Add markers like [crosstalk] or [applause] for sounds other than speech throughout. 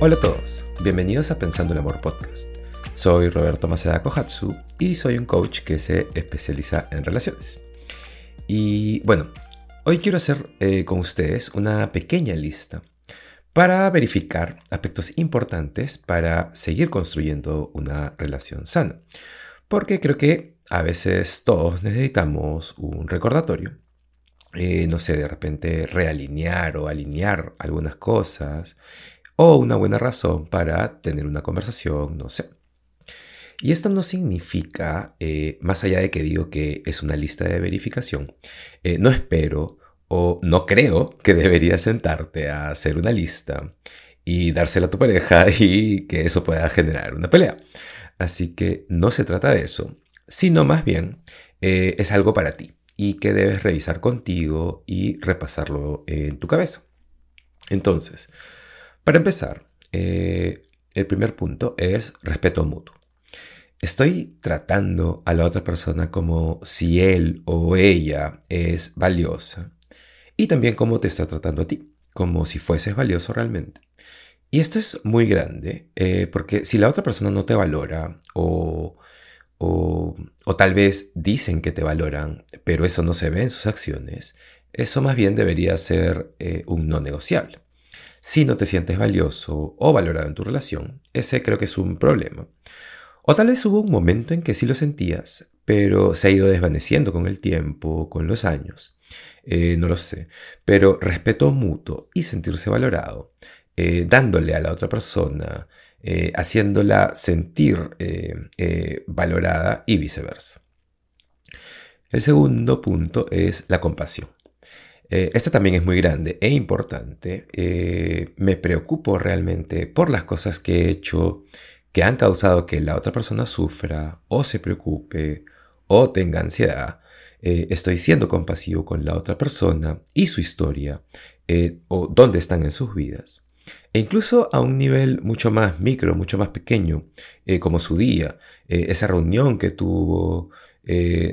Hola a todos, bienvenidos a Pensando el Amor Podcast. Soy Roberto Maceda Kohatsu y soy un coach que se especializa en relaciones. Y bueno, hoy quiero hacer eh, con ustedes una pequeña lista para verificar aspectos importantes para seguir construyendo una relación sana. Porque creo que a veces todos necesitamos un recordatorio. Eh, no sé, de repente realinear o alinear algunas cosas o una buena razón para tener una conversación, no sé. Y esto no significa, eh, más allá de que digo que es una lista de verificación, eh, no espero o no creo que deberías sentarte a hacer una lista y dársela a tu pareja [laughs] y que eso pueda generar una pelea. Así que no se trata de eso, sino más bien eh, es algo para ti y que debes revisar contigo y repasarlo en tu cabeza. Entonces, para empezar, eh, el primer punto es respeto mutuo. Estoy tratando a la otra persona como si él o ella es valiosa y también como te está tratando a ti, como si fueses valioso realmente. Y esto es muy grande, eh, porque si la otra persona no te valora o, o, tal vez dicen que te valoran, pero eso no se ve en sus acciones, eso más bien debería ser eh, un no negociable. Si no te sientes valioso o valorado en tu relación, ese creo que es un problema. O tal vez hubo un momento en que sí lo sentías, pero se ha ido desvaneciendo con el tiempo, con los años. Eh, no lo sé. Pero respeto mutuo y sentirse valorado, eh, dándole a la otra persona, eh, haciéndola sentir valorada y viceversa. El segundo punto es la compasión. Eh, esta también es muy grande e importante. Eh, me preocupo realmente por las cosas que he hecho que han causado que la otra persona sufra o se preocupe o tenga ansiedad. Eh, estoy siendo compasivo con la otra persona y su historia o dónde están en sus vidas. E incluso a un nivel mucho más micro, mucho más pequeño, como su día, esa reunión que tuvo,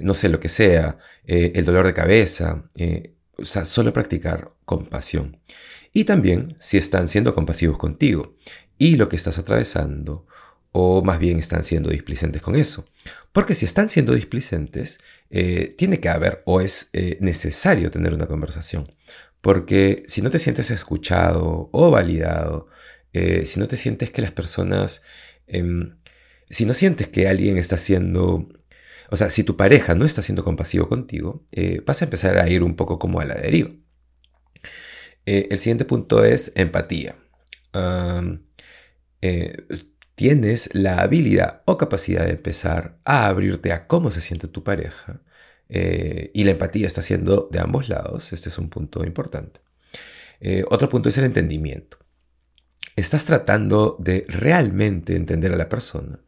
no sé lo que sea, el dolor de cabeza, solo practicar compasión. Y también si están siendo compasivos contigo y lo que estás atravesando, o más bien están siendo displicentes con eso. Porque si están siendo displicentes, eh, tiene que haber o es eh, necesario tener una conversación. Porque si no te sientes escuchado o validado, eh, si no te sientes que las personas, em, si no sientes que alguien está siendo o sea, si tu pareja no está siendo compasivo contigo, eh, vas a empezar a ir un poco como a la deriva. Eh, el siguiente punto es empatía. Eh, tienes la habilidad o capacidad de empezar a abrirte a cómo se siente tu pareja. y la empatía está siendo de ambos lados. Este es un punto importante. otro punto es el entendimiento. Estás tratando de realmente entender a la persona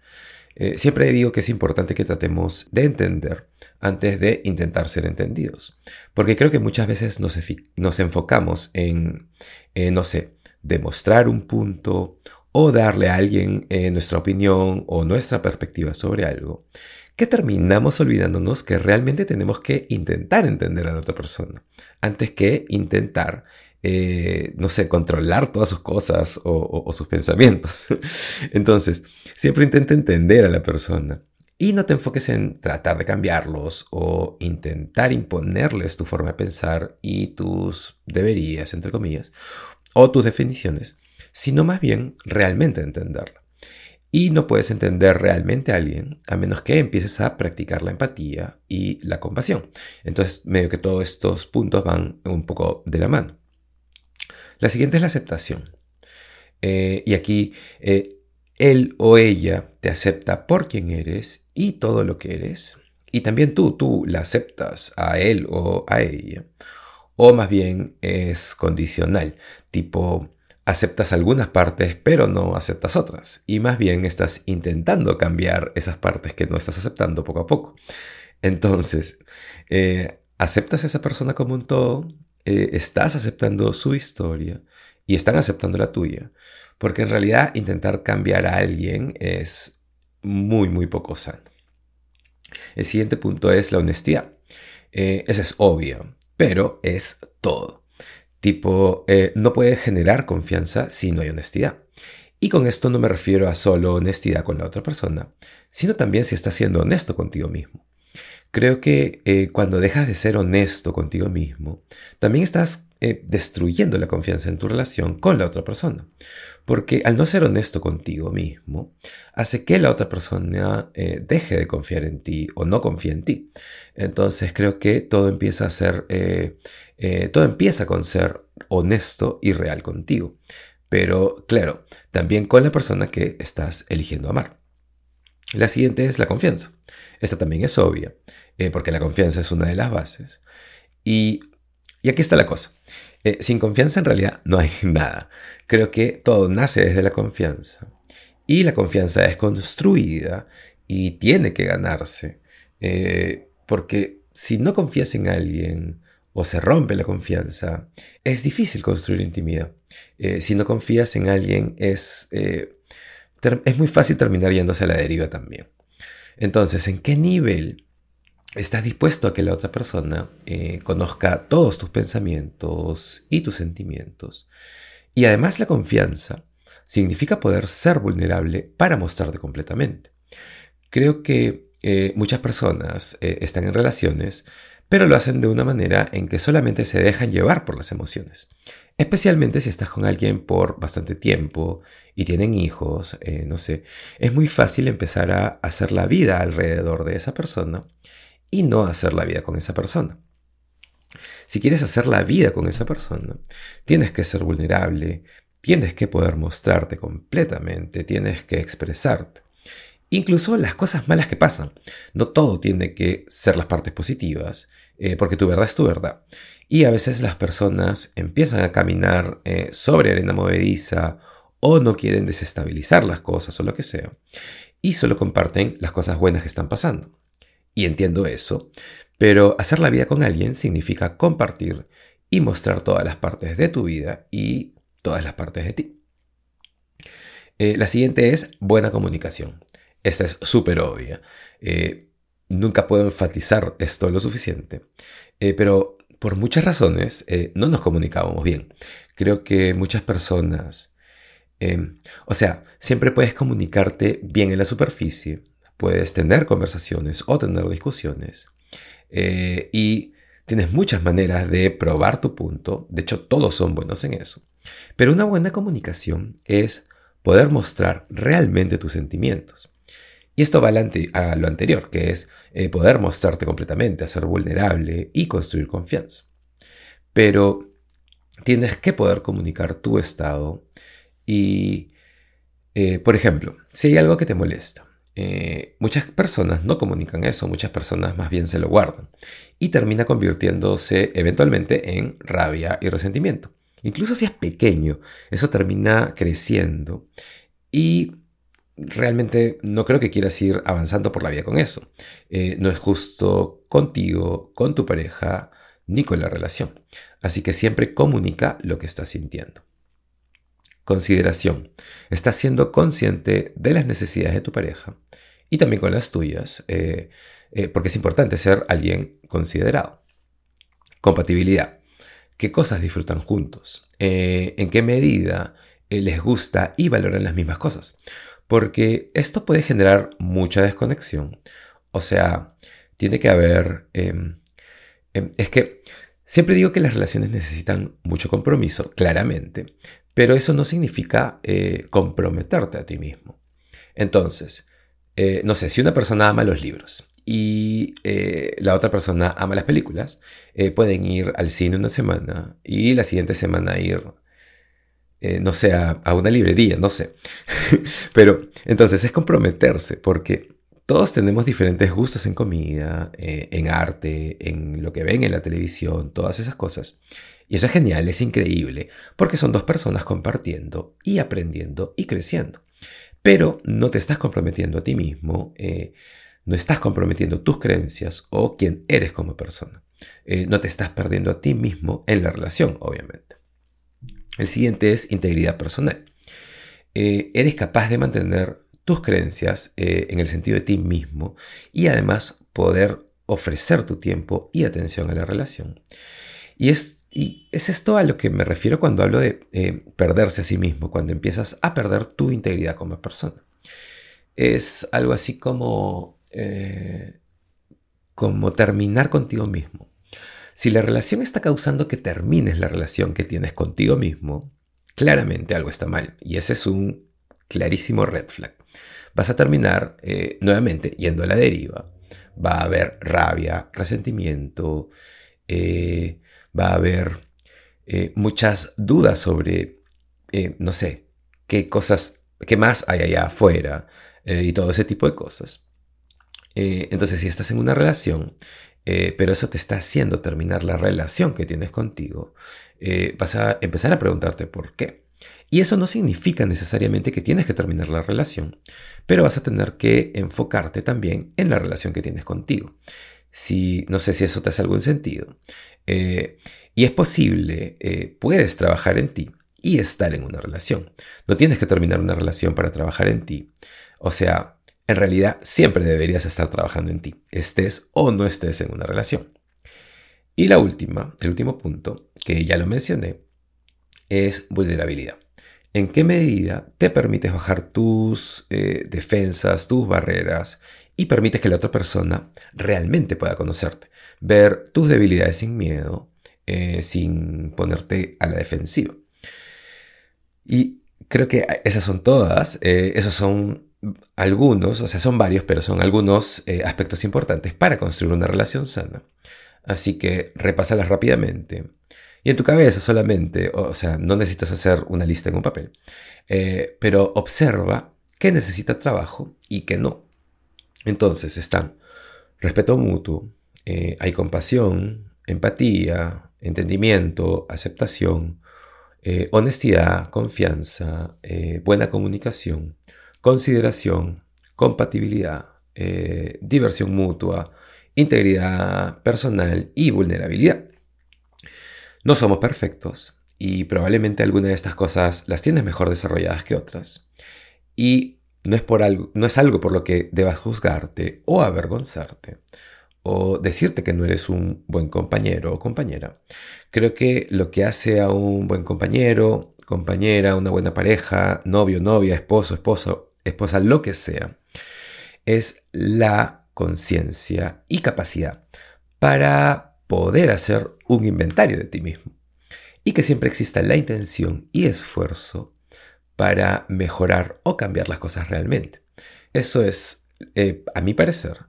eh, siempre digo que es importante que tratemos de entender antes de intentar ser entendidos. Porque creo que muchas veces nos, enfocamos en, eh, no sé, demostrar un punto o darle a alguien eh, nuestra opinión o nuestra perspectiva sobre algo, que terminamos olvidándonos que realmente tenemos que intentar entender a la otra persona antes que intentar eh, no sé, controlar todas sus cosas o, sus pensamientos. [laughs] Entonces, siempre intenta entender a la persona y no te enfoques en tratar de cambiarlos o intentar imponerles tu forma de pensar y tus deberías, entre comillas, o tus definiciones, sino más bien realmente entenderla. Y no puedes entender realmente a alguien a menos que empieces a practicar la empatía y la compasión. Entonces, medio que todos estos puntos van un poco de la mano. La siguiente es la aceptación. Eh, y aquí eh, él o ella te acepta por quien eres y todo lo que eres. Y también tú, tú la aceptas a él o a ella. O más bien es condicional, tipo aceptas algunas partes pero no aceptas otras. Y más bien estás intentando cambiar esas partes que no estás aceptando poco a poco. Entonces, eh, aceptas a esa persona como un todo eh, estás aceptando su historia y están aceptando la tuya. Porque en realidad intentar cambiar a alguien es muy, muy poco sano. El siguiente punto es la honestidad. Eh, esa es obvio, pero es todo. Tipo, eh, no puede generar confianza si no hay honestidad. Y con esto no me refiero a solo honestidad con la otra persona, sino también si estás siendo honesto contigo mismo. Creo que eh, cuando dejas de ser honesto contigo mismo, también estás eh, destruyendo la confianza en tu relación con la otra persona. Porque al no ser honesto contigo mismo, hace que la otra persona eh, deje de confiar en ti o no confíe en ti. Entonces creo que todo empieza a ser, todo empieza con ser honesto y real contigo. Pero claro, también con la persona que estás eligiendo amar. La siguiente es la confianza. Esta también es obvia, eh, porque la confianza es una de las bases. Y, aquí está la cosa. Eh, sin confianza en realidad no hay [laughs] nada. Creo que todo nace desde la confianza. Y la confianza es construida y tiene que ganarse. Eh, porque si no confías en alguien o se rompe la confianza, es difícil construir intimidad. si no confías en alguien, es es muy fácil terminar yéndose a la deriva también. Entonces, ¿en qué nivel estás dispuesto a que la otra persona eh, conozca todos tus pensamientos y tus sentimientos? Y además la confianza significa poder ser vulnerable para mostrarte completamente. Creo que eh, muchas personas eh, están en relaciones, pero lo hacen de una manera en que solamente se dejan llevar por las emociones. Especialmente si estás con alguien por bastante tiempo y tienen hijos, no sé, es muy fácil empezar a hacer la vida alrededor de esa persona y no hacer la vida con esa persona. Si quieres hacer la vida con esa persona, tienes que ser vulnerable, tienes que poder mostrarte completamente, tienes que expresarte. Incluso las cosas malas que pasan. No todo tiene que ser las partes positivas, eh, porque tu verdad es tu verdad. Y a veces las personas empiezan a caminar eh, sobre arena movediza o no quieren desestabilizar las cosas o lo que sea. Y solo comparten las cosas buenas que están pasando. Y entiendo eso. Pero hacer la vida con alguien significa compartir y mostrar todas las partes de tu vida y todas las partes de ti. Eh, la siguiente es buena comunicación. Esta es súper obvia. Eh, nunca puedo enfatizar esto lo suficiente. pero por muchas razones eh, no nos comunicábamos bien. Creo que muchas personas, em, o sea, siempre puedes comunicarte bien en la superficie, puedes tener conversaciones o tener discusiones eh, y tienes muchas maneras de probar tu punto, de hecho todos son buenos en eso. Pero una buena comunicación es poder mostrar realmente tus sentimientos. Y esto va a lo anterior, que es eh, poder mostrarte completamente, a ser vulnerable y construir confianza. Pero tienes que poder comunicar tu estado y, eh, por ejemplo, si hay algo que te molesta, eh, muchas personas no comunican eso, muchas personas más bien se lo guardan y termina convirtiéndose eventualmente en rabia y resentimiento. Incluso si es pequeño, eso termina creciendo y realmente no creo que quieras ir avanzando por la vida con eso. Eh, no es justo contigo, con tu pareja, ni con la relación. Así que siempre comunica lo que estás sintiendo. Consideración. Estás siendo consciente de las necesidades de tu pareja y también con las tuyas, eh, eh, porque es importante ser alguien considerado. Compatibilidad. ¿Qué cosas disfrutan juntos? ¿En qué medida les gusta y valoran las mismas cosas? porque esto puede generar mucha desconexión. O sea, tiene que haber... Em, em, es que siempre digo que las relaciones necesitan mucho compromiso, claramente, pero eso no significa eh, comprometerte a ti mismo. Entonces, eh, no sé, si una persona ama los libros y eh, la otra persona ama las películas, pueden ir al cine una semana y la siguiente semana ir no sé, a, una librería, no sé. [laughs] Pero entonces es comprometerse porque todos tenemos diferentes gustos en comida, en arte, en lo que ven en la televisión, todas esas cosas. Y eso es genial, es increíble, porque son dos personas compartiendo y aprendiendo y creciendo. Pero no te estás comprometiendo a ti mismo, eh, no estás comprometiendo tus creencias o quién eres como persona. no te estás perdiendo a ti mismo en la relación, obviamente. El siguiente es integridad personal. Eh, eres capaz de mantener tus creencias eh, en el sentido de ti mismo y además poder ofrecer tu tiempo y atención a la relación. Y es y es esto a lo que me refiero cuando hablo de eh, perderse a sí mismo, cuando empiezas a perder tu integridad como persona. Es algo así como, eh, como terminar contigo mismo. Si la relación está causando que termines la relación que tienes contigo mismo, claramente algo está mal. Y ese es un clarísimo red flag. Vas a terminar eh, nuevamente yendo a la deriva. Va a haber rabia, resentimiento, va a haber eh, muchas dudas sobre, eh, no sé, qué cosas, qué más hay allá afuera eh, y todo ese tipo de cosas. entonces, si estás en una relación, pero eso te está haciendo terminar la relación que tienes contigo, vas a empezar a preguntarte por qué. Y eso no significa necesariamente que tienes que terminar la relación, pero vas a tener que enfocarte también en la relación que tienes contigo. Si, no sé si eso te hace algún sentido. Eh, y es posible, eh, puedes trabajar en ti y estar en una relación. No tienes que terminar una relación para trabajar en ti. O sea, en realidad siempre deberías estar trabajando en ti, estés o no estés en una relación. Y la última, el último punto, que ya lo mencioné, es vulnerabilidad. ¿En qué medida te permites bajar tus eh, defensas, tus barreras y permites que la otra persona realmente pueda conocerte? Ver tus debilidades sin miedo, eh, sin ponerte a la defensiva. Y creo que esas son todas, eh, esos son algunos, o sea, son varios, pero son algunos aspectos importantes para construir una relación sana. Así que repásalas rápidamente y en tu cabeza solamente, o sea, no necesitas hacer una lista en un papel, eh, pero observa qué necesita trabajo y qué no. Entonces están respeto mutuo, eh, hay compasión, empatía, entendimiento, aceptación, eh, honestidad, confianza, buena comunicación, consideración, compatibilidad, diversión mutua, integridad personal y vulnerabilidad. No somos perfectos y probablemente alguna de estas cosas las tienes mejor desarrolladas que otras. Y no es, por algo, no es algo por lo que debas juzgarte o avergonzarte o decirte que no eres un buen compañero o compañera. Creo que lo que hace a un buen compañero, compañera, una buena pareja, novio, novia, esposo, esposo, esposa, lo que sea, es la conciencia y capacidad para poder hacer un inventario de ti mismo y que siempre exista la intención y esfuerzo para mejorar o cambiar las cosas realmente. Eso es, eh, a mi parecer,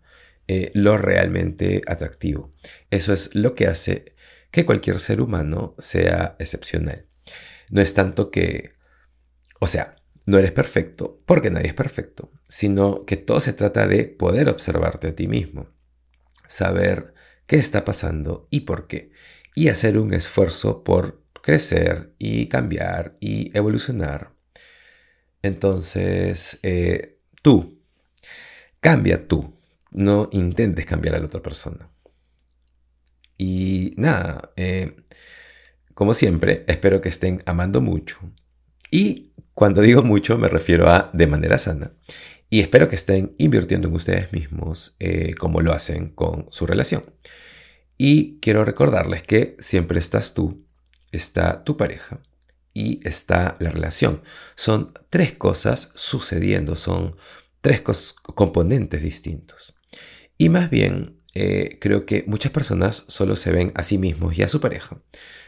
eh, lo realmente atractivo. Eso es lo que hace que cualquier ser humano sea excepcional. No es tanto que, o sea, no eres perfecto, porque nadie es perfecto, sino que todo se trata de poder observarte a ti mismo, saber qué está pasando y por qué. Y hacer un esfuerzo por crecer y cambiar y evolucionar. Entonces, eh, tú, cambia tú. No intentes cambiar a la otra persona. Y nada, eh, como siempre, espero que estén amando mucho. Y cuando digo mucho me refiero a de manera sana. Y espero que estén invirtiendo en ustedes mismos eh, como lo hacen con su relación. Y quiero recordarles que siempre estás tú, está tu pareja y está la relación. Son tres cosas sucediendo, son tres componentes distintos. Y más bien, eh, creo que muchas personas solo se ven a sí mismos y a su pareja.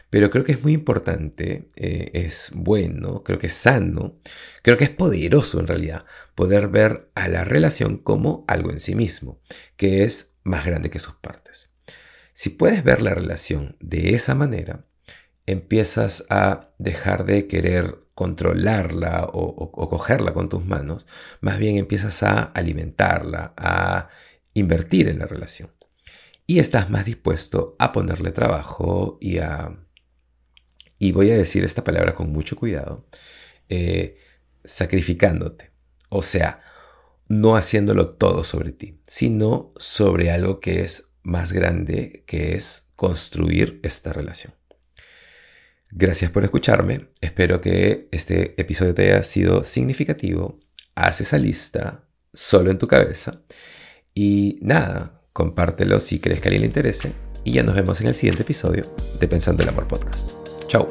Pero creo que es muy importante, eh, es bueno, creo que es sano, creo que es poderoso en realidad poder ver a la relación como algo en sí mismo, que es más grande que sus partes. Si puedes ver la relación de esa manera, empiezas a dejar de querer controlarla o, o, cogerla con tus manos, más bien empiezas a alimentarla, a invertir en la relación. Y estás más dispuesto a ponerle trabajo y a y voy a decir esta palabra con mucho cuidado, eh, sacrificándote. O sea, no haciéndolo todo sobre ti, sino sobre algo que es más grande, que es construir esta relación. Gracias por escucharme. Espero que este episodio te haya sido significativo. Haz esa lista solo en tu cabeza. Y nada, compártelo si crees que a alguien le interese y ya nos vemos en el siguiente episodio de Pensando el Amor Podcast. Chao.